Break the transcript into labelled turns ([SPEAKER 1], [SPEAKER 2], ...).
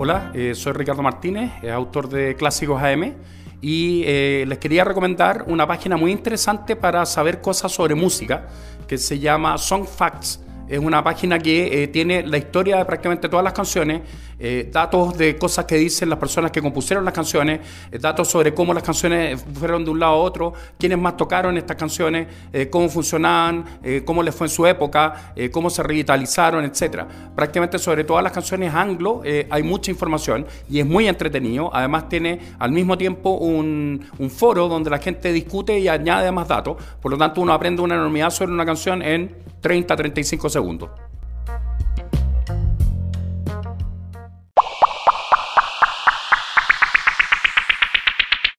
[SPEAKER 1] Hola, eh, soy Ricardo Martínez, autor de Clásicos AM y eh, les quería recomendar una página muy interesante para saber cosas sobre música que se llama Song Facts es una página que eh, tiene la historia de prácticamente todas las canciones, eh, datos de cosas que dicen las personas que compusieron las canciones, eh, datos sobre cómo las canciones fueron de un lado a otro, quiénes más tocaron estas canciones, cómo funcionaban, cómo les fue en su época, cómo se revitalizaron, etc. Prácticamente sobre todas las canciones anglo hay mucha información y es muy entretenido. Además tiene al mismo tiempo un, un foro donde la gente discute y añade más datos. Por lo tanto uno aprende una enormidad sobre una canción en 30, 35 segundos segundo.